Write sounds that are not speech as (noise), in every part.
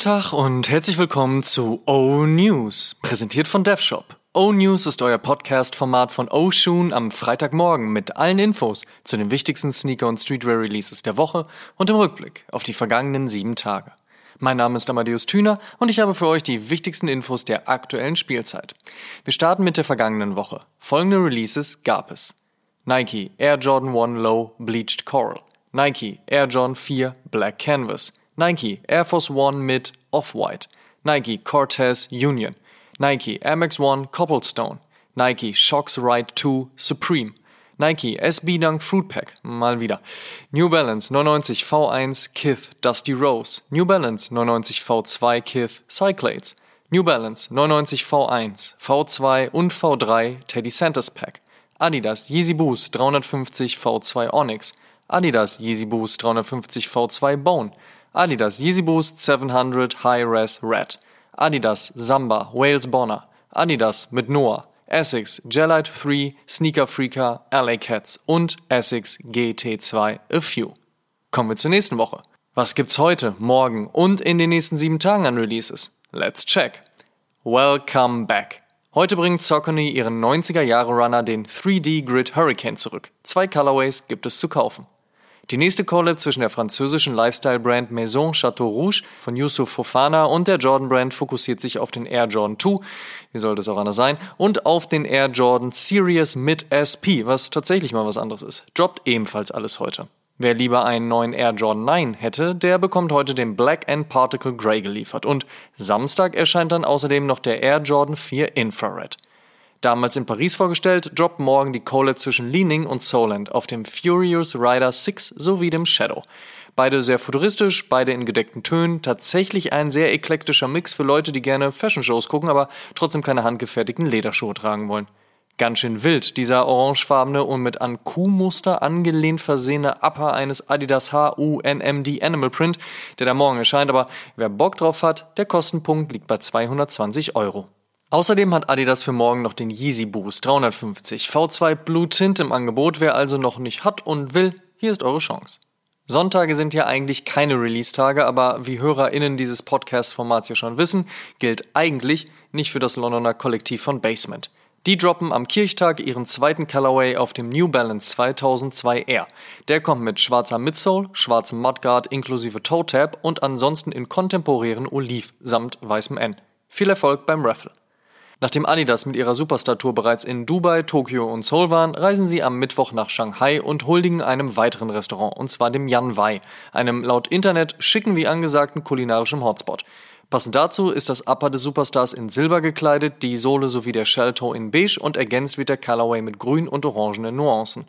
Guten Tag und herzlich willkommen zu O News, präsentiert von DevShop. O News ist euer Podcast-Format von O Shoon am Freitagmorgen mit allen Infos zu den wichtigsten Sneaker- und Streetwear-Releases der Woche und im Rückblick auf die vergangenen sieben Tage. Mein Name ist Amadeus Thüner und ich habe für euch die wichtigsten Infos der aktuellen Spielzeit. Wir starten mit der vergangenen Woche. Folgende Releases gab es. Nike Air Jordan 1 Low Bleached Coral. Nike Air Jordan 4 Black Canvas. Nike Air Force One mit Off-White. Nike Cortez Union. Nike Air Max One Cobblestone. Nike Shox Ride 2 Supreme. Nike SB Dunk Fruit Pack, mal wieder. New Balance 99 V1 Kith Dusty Rose. New Balance 99 V2 Kith Cyclades. New Balance 99 V1, V2 und V3 Teddy Santas Pack. Adidas Yeezy Boost 350 V2 Onyx. Adidas Yeezy Boost 350 V2 Bone. Adidas Yeezy Boost 700 High Res Red. Adidas Samba Wales Bonner. Adidas mit Noah. Essex Gelite 3 Sneaker Freaker LA Cats und Essex GT2 A Few. Kommen wir zur nächsten Woche. Was gibt's heute, morgen und in den nächsten sieben Tagen an Releases? Let's check. Welcome back. Heute bringt Saucony ihren 90er Jahre Runner den 3D Grid Hurricane zurück. Zwei Colorways gibt es zu kaufen. Die nächste Collab zwischen der französischen Lifestyle-Brand Maison Chateau Rouge von Yusuf Fofana und der Jordan-Brand fokussiert sich auf den Air Jordan 2, wie soll das auch anders sein, und auf den Air Jordan Series mit SP, was tatsächlich mal was anderes ist. Droppt ebenfalls alles heute. Wer lieber einen neuen Air Jordan 9 hätte, der bekommt heute den Black and Particle Grey geliefert. Und Samstag erscheint dann außerdem noch der Air Jordan 4 Infrared. Damals in Paris vorgestellt, droppt morgen die Collab zwischen Leaning und Soland auf dem Furious Rider 6 sowie dem Shadow. Beide sehr futuristisch, beide in gedeckten Tönen, tatsächlich ein sehr eklektischer Mix für Leute, die gerne Fashion-Shows gucken, aber trotzdem keine handgefertigten Lederschuhe tragen wollen. Ganz schön wild, dieser orangefarbene und mit an Kuhmuster angelehnt versehene Upper eines Adidas HUNMD Animal Print, der da morgen erscheint, aber wer Bock drauf hat, der Kostenpunkt liegt bei 220 Euro. Außerdem hat Adidas für morgen noch den Yeezy Boost 350 V2 Blue Tint im Angebot. Wer also noch nicht hat und will, hier ist eure Chance. Sonntage sind ja eigentlich keine Release-Tage, aber wie HörerInnen dieses Podcast-Formats ja schon wissen, gilt eigentlich nicht für das Londoner Kollektiv von Basement. Die droppen am Kirchtag ihren zweiten Colorway auf dem New Balance 2002 R. Der kommt mit schwarzer Midsole, schwarzem Mudguard inklusive Toe Tab und ansonsten in kontemporären Oliv samt weißem N. Viel Erfolg beim Raffle. Nachdem Adidas mit ihrer Superstar-Tour bereits in Dubai, Tokio und Seoul waren, reisen sie am Mittwoch nach Shanghai und huldigen einem weiteren Restaurant, und zwar dem Yan Wei, einem laut Internet schicken wie angesagten kulinarischen Hotspot. Passend dazu ist das Upper des Superstars in Silber gekleidet, die Sohle sowie der Shelltoe in Beige und ergänzt wird der Colorway mit grün und orangenen Nuancen.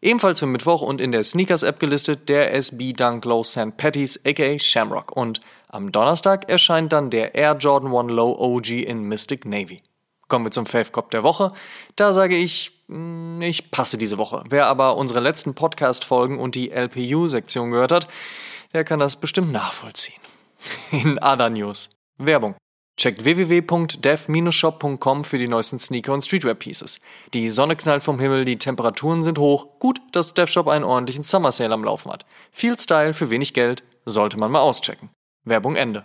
Ebenfalls für Mittwoch und in der Sneakers-App gelistet der SB Dunk Low St. Patty's aka Shamrock. Und am Donnerstag erscheint dann der Air Jordan 1 Low OG in Mystic Navy. Kommen wir zum Fave Cop der Woche. Da sage ich, mm, ich passe diese Woche. Wer aber unsere letzten Podcast-Folgen und die LPU-Sektion gehört hat, der kann das bestimmt nachvollziehen. (laughs) In Other News. Werbung. Checkt www.dev-shop.com für die neuesten Sneaker und Streetwear-Pieces. Die Sonne knallt vom Himmel, die Temperaturen sind hoch. Gut, dass DevShop einen ordentlichen Summer Sale am Laufen hat. Viel Style für wenig Geld, sollte man mal auschecken. Werbung Ende.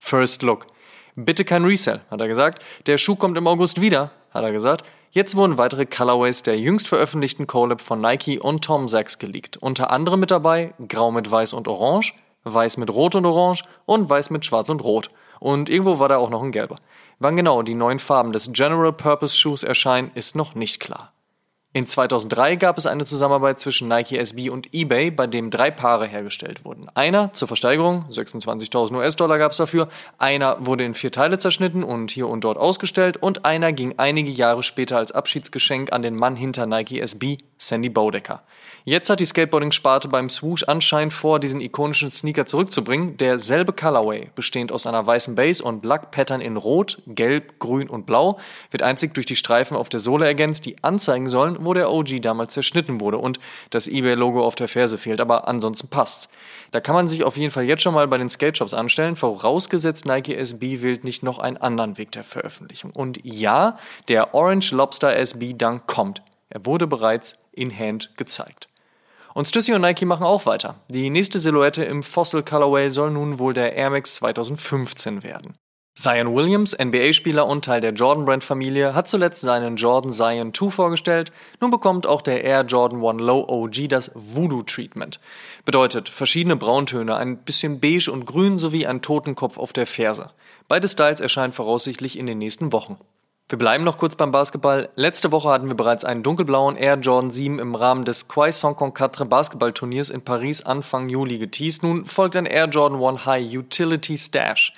First Look. Bitte kein Resell, hat er gesagt. Der Schuh kommt im August wieder, hat er gesagt. Jetzt wurden weitere Colorways der jüngst veröffentlichten Collab von Nike und Tom Sachs geleakt. Unter anderem mit dabei Grau mit Weiß und Orange, Weiß mit Rot und Orange und Weiß mit Schwarz und Rot. Und irgendwo war da auch noch ein gelber. Wann genau die neuen Farben des General Purpose Shoes erscheinen, ist noch nicht klar. In 2003 gab es eine Zusammenarbeit zwischen Nike SB und eBay, bei dem drei Paare hergestellt wurden. Einer zur Versteigerung, 26.000 US-Dollar gab es dafür, einer wurde in vier Teile zerschnitten und hier und dort ausgestellt und einer ging einige Jahre später als Abschiedsgeschenk an den Mann hinter Nike SB, Sandy Bodecker. Jetzt hat die Skateboarding-Sparte beim Swoosh anscheinend vor, diesen ikonischen Sneaker zurückzubringen. Derselbe Colorway, bestehend aus einer weißen Base und Black Pattern in Rot, Gelb, Grün und Blau, wird einzig durch die Streifen auf der Sohle ergänzt, die anzeigen sollen, wo der OG damals zerschnitten wurde und das eBay-Logo auf der Ferse fehlt, aber ansonsten passt's. Da kann man sich auf jeden Fall jetzt schon mal bei den Skate-Shops anstellen, vorausgesetzt Nike SB wählt nicht noch einen anderen Weg der Veröffentlichung. Und ja, der Orange Lobster SB Dunk kommt. Er wurde bereits in Hand gezeigt. Und Stussy und Nike machen auch weiter. Die nächste Silhouette im Fossil Colorway soll nun wohl der Air Max 2015 werden. Zion Williams, NBA-Spieler und Teil der Jordan Brand-Familie, hat zuletzt seinen Jordan Zion 2 vorgestellt. Nun bekommt auch der Air Jordan 1 Low OG das Voodoo-Treatment. Bedeutet verschiedene Brauntöne, ein bisschen beige und grün sowie ein Totenkopf auf der Ferse. Beide Styles erscheinen voraussichtlich in den nächsten Wochen. Wir bleiben noch kurz beim Basketball. Letzte Woche hatten wir bereits einen dunkelblauen Air Jordan 7 im Rahmen des Quai Saint-Concatre Basketballturniers in Paris Anfang Juli geteased. Nun folgt ein Air Jordan 1 High Utility Stash.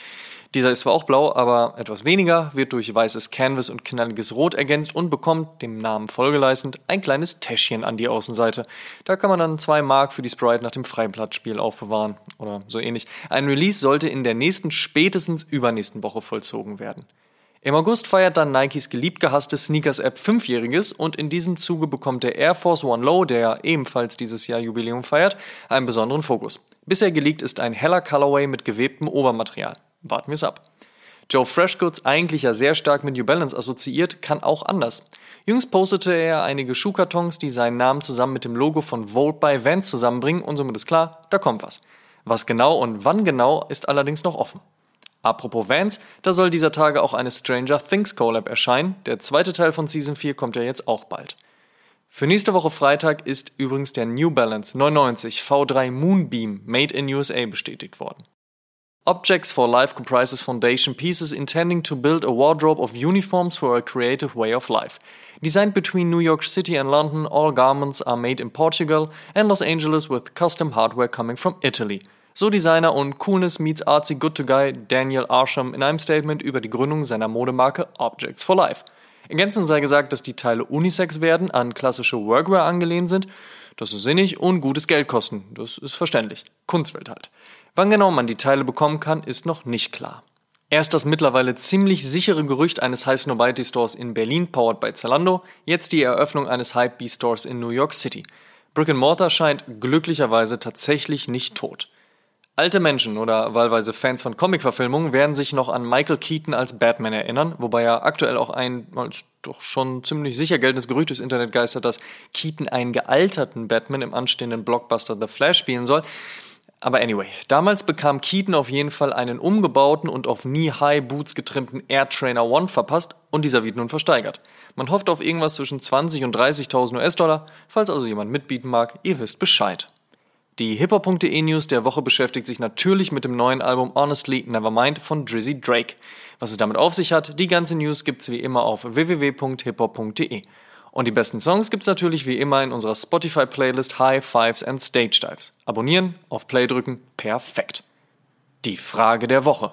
Dieser ist zwar auch blau, aber etwas weniger, wird durch weißes Canvas und knalliges Rot ergänzt und bekommt, dem Namen folgeleistend, ein kleines Täschchen an die Außenseite. Da kann man dann zwei Mark für die Sprite nach dem Freiblattspiel aufbewahren oder so ähnlich. Ein Release sollte in der nächsten, spätestens übernächsten Woche vollzogen werden. Im August feiert dann Nikes geliebt gehasste Sneakers-App Fünfjähriges und in diesem Zuge bekommt der Air Force One Low, der ebenfalls dieses Jahr Jubiläum feiert, einen besonderen Fokus. Bisher geleakt ist ein heller Colorway mit gewebtem Obermaterial. Warten wir es ab. Joe Freshgoods, eigentlich ja sehr stark mit New Balance assoziiert, kann auch anders. Jüngst postete er einige Schuhkartons, die seinen Namen zusammen mit dem Logo von Volt by Vans zusammenbringen und somit ist klar, da kommt was. Was genau und wann genau ist allerdings noch offen. Apropos Vans, da soll dieser Tage auch eine Stranger Things Collab erscheinen. Der zweite Teil von Season 4 kommt ja jetzt auch bald. Für nächste Woche Freitag ist übrigens der New Balance 99 V3 Moonbeam Made in USA bestätigt worden. Objects for Life comprises foundation pieces intending to build a wardrobe of uniforms for a creative way of life. Designed between New York City and London, all garments are made in Portugal and Los Angeles with custom hardware coming from Italy. So Designer und Coolness meets Artsy Good to Guy Daniel Arsham in einem Statement über die Gründung seiner Modemarke Objects for Life. Ergänzend sei gesagt, dass die Teile unisex werden, an klassische Workwear angelehnt sind. Das ist sinnig und gutes Geld kosten. Das ist verständlich. Kunstwelt halt. Wann genau man die Teile bekommen kann, ist noch nicht klar. Erst das mittlerweile ziemlich sichere Gerücht eines High Snobiety Stores in Berlin, powered by Zalando, jetzt die Eröffnung eines Hype-B Stores in New York City. Brick Mortar scheint glücklicherweise tatsächlich nicht tot. Alte Menschen oder wahlweise Fans von Comic-Verfilmungen werden sich noch an Michael Keaton als Batman erinnern, wobei ja aktuell auch ein als doch schon ziemlich sicher geltendes Gerücht durchs Internet geistert, dass Keaton einen gealterten Batman im anstehenden Blockbuster The Flash spielen soll. Aber anyway, damals bekam Keaton auf jeden Fall einen umgebauten und auf Knee-High-Boots getrimmten Air Trainer One verpasst und dieser wird nun versteigert. Man hofft auf irgendwas zwischen 20 und 30.000 US-Dollar. Falls also jemand mitbieten mag, ihr wisst Bescheid. Die hiphop.de News der Woche beschäftigt sich natürlich mit dem neuen Album Honestly Nevermind von Drizzy Drake. Was es damit auf sich hat, die ganze News gibt's wie immer auf www.hiphop.de. Und die besten Songs gibt's natürlich wie immer in unserer Spotify-Playlist High Fives and Stage Dives. Abonnieren, auf Play drücken, perfekt. Die Frage der Woche.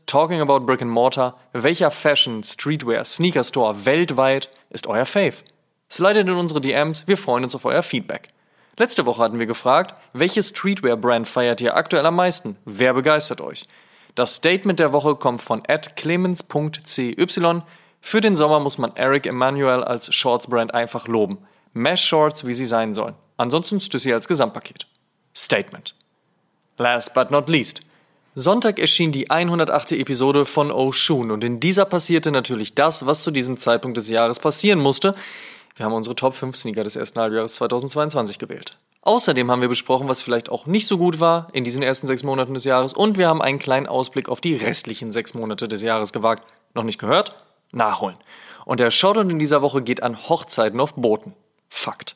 talking about brick and mortar, welcher Fashion, Streetwear, Sneaker Store weltweit ist euer Fave? Slidet in unsere DMs, wir freuen uns auf euer Feedback. Letzte Woche hatten wir gefragt, welche Streetwear-Brand feiert ihr aktuell am meisten? Wer begeistert euch? Das Statement der Woche kommt von clemens.cy. Für den Sommer muss man Eric Emanuel als Shorts-Brand einfach loben. Mesh Shorts, wie sie sein sollen. Ansonsten Stüssi als Gesamtpaket. Statement. Last but not least. Sonntag erschien die 108. Episode von Oshun und in dieser passierte natürlich das, was zu diesem Zeitpunkt des Jahres passieren musste. Wir haben unsere Top 5 Sneaker des ersten Halbjahres 2022 gewählt. Außerdem haben wir besprochen, was vielleicht auch nicht so gut war in diesen ersten sechs Monaten des Jahres und wir haben einen kleinen Ausblick auf die restlichen sechs Monate des Jahres gewagt. Noch nicht gehört? nachholen. Und der Shoutout in dieser Woche geht an Hochzeiten auf Booten. Fakt.